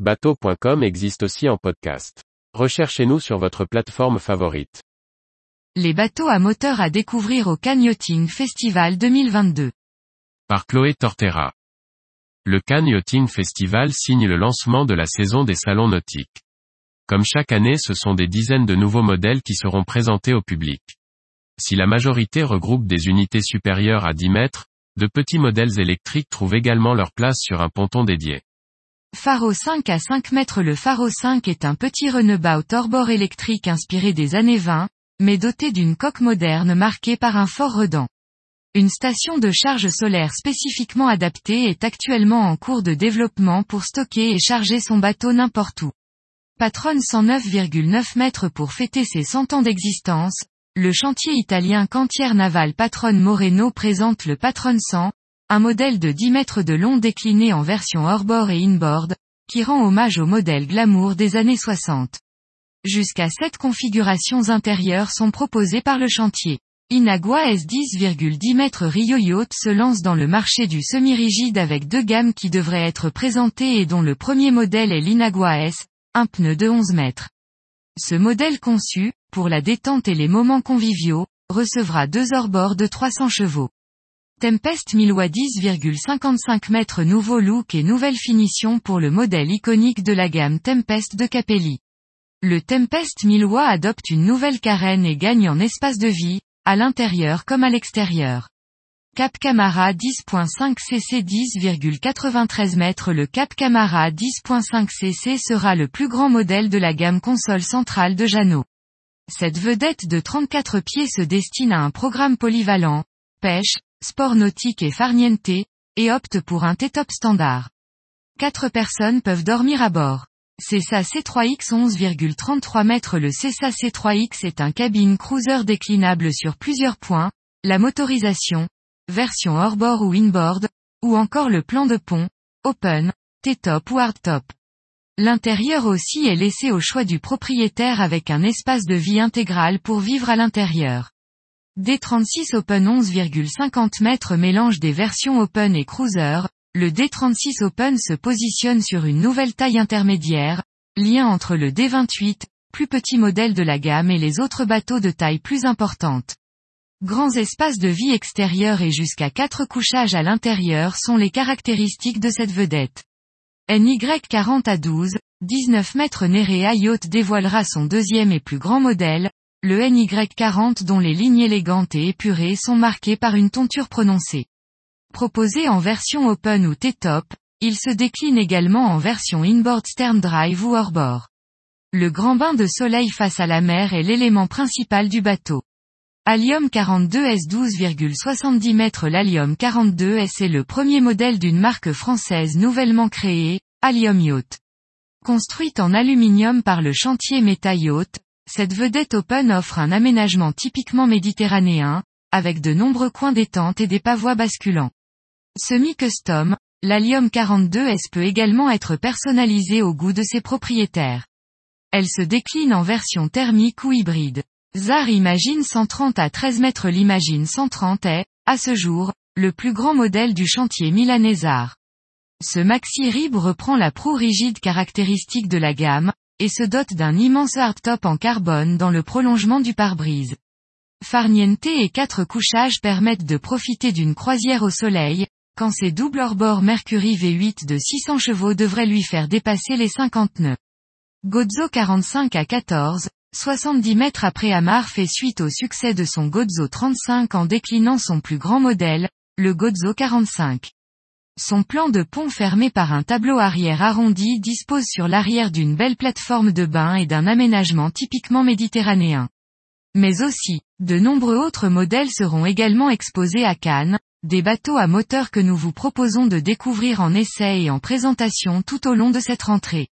Bateau.com existe aussi en podcast. Recherchez-nous sur votre plateforme favorite. Les bateaux à moteur à découvrir au Cannes Yachting Festival 2022. Par Chloé Tortera. Le Cannes Yachting Festival signe le lancement de la saison des salons nautiques. Comme chaque année ce sont des dizaines de nouveaux modèles qui seront présentés au public. Si la majorité regroupe des unités supérieures à 10 mètres, de petits modèles électriques trouvent également leur place sur un ponton dédié. Pharo 5 à 5 mètres Le Pharo 5 est un petit runabout hors-bord électrique inspiré des années 20, mais doté d'une coque moderne marquée par un fort redent. Une station de charge solaire spécifiquement adaptée est actuellement en cours de développement pour stocker et charger son bateau n'importe où. Patronne 109,9 mètres pour fêter ses 100 ans d'existence, le chantier italien Cantière Naval Patron Moreno présente le Patron 100, un modèle de 10 mètres de long décliné en version hors-bord et inboard, qui rend hommage au modèle glamour des années 60. Jusqu'à 7 configurations intérieures sont proposées par le chantier. Inagua S10,10 mètres Rio Yacht se lance dans le marché du semi-rigide avec deux gammes qui devraient être présentées et dont le premier modèle est l'Inagua S, un pneu de 11 mètres. Ce modèle conçu, pour la détente et les moments conviviaux, recevra deux hors-bords de 300 chevaux. Tempest 1000 10,55 mètres nouveau look et nouvelle finition pour le modèle iconique de la gamme Tempest de Capelli. Le Tempest 1000 adopte une nouvelle carène et gagne en espace de vie, à l'intérieur comme à l'extérieur. Cap Camara 10.5 cc 10,93 mètres Le Cap Camara 10.5 cc sera le plus grand modèle de la gamme console centrale de Jeannot. Cette vedette de 34 pieds se destine à un programme polyvalent, pêche, sport nautique et farniente, et opte pour un T-top standard. Quatre personnes peuvent dormir à bord. CESA C3X 11,33 mètres Le CESA C3X est un cabine cruiser déclinable sur plusieurs points, la motorisation, version hors-bord ou inboard, ou encore le plan de pont, open, T-top ou hardtop. L'intérieur aussi est laissé au choix du propriétaire avec un espace de vie intégral pour vivre à l'intérieur. D36 Open 11,50 mètres mélange des versions Open et Cruiser, le D36 Open se positionne sur une nouvelle taille intermédiaire, lien entre le D28, plus petit modèle de la gamme et les autres bateaux de taille plus importante. Grands espaces de vie extérieurs et jusqu'à 4 couchages à l'intérieur sont les caractéristiques de cette vedette. NY40 à 12, 19 mètres Nerea Yacht dévoilera son deuxième et plus grand modèle, le NY40 dont les lignes élégantes et épurées sont marquées par une tonture prononcée. Proposé en version open ou T-top, il se décline également en version inboard stern drive ou hors-bord. Le grand bain de soleil face à la mer est l'élément principal du bateau. Allium 42S 12,70 mètres L'Allium 42S est le premier modèle d'une marque française nouvellement créée, Allium Yacht. Construite en aluminium par le chantier Meta Yacht, cette vedette open offre un aménagement typiquement méditerranéen, avec de nombreux coins détente et des pavois basculants. Semi-custom, l'Allium 42S peut également être personnalisé au goût de ses propriétaires. Elle se décline en version thermique ou hybride. ZAR Imagine 130 à 13 mètres L'Imagine 130 est, à ce jour, le plus grand modèle du chantier milanais ZAR. Ce maxi rib reprend la proue rigide caractéristique de la gamme, et se dote d'un immense hardtop en carbone dans le prolongement du pare-brise. Farniente et quatre couchages permettent de profiter d'une croisière au soleil, quand ses doubles hors-bord Mercury V8 de 600 chevaux devraient lui faire dépasser les 50 nœuds. Gozo 45 à 14, 70 mètres après Amar fait suite au succès de son Gozo 35 en déclinant son plus grand modèle, le Gozo 45. Son plan de pont fermé par un tableau arrière arrondi dispose sur l'arrière d'une belle plateforme de bain et d'un aménagement typiquement méditerranéen. Mais aussi, de nombreux autres modèles seront également exposés à Cannes, des bateaux à moteur que nous vous proposons de découvrir en essai et en présentation tout au long de cette rentrée.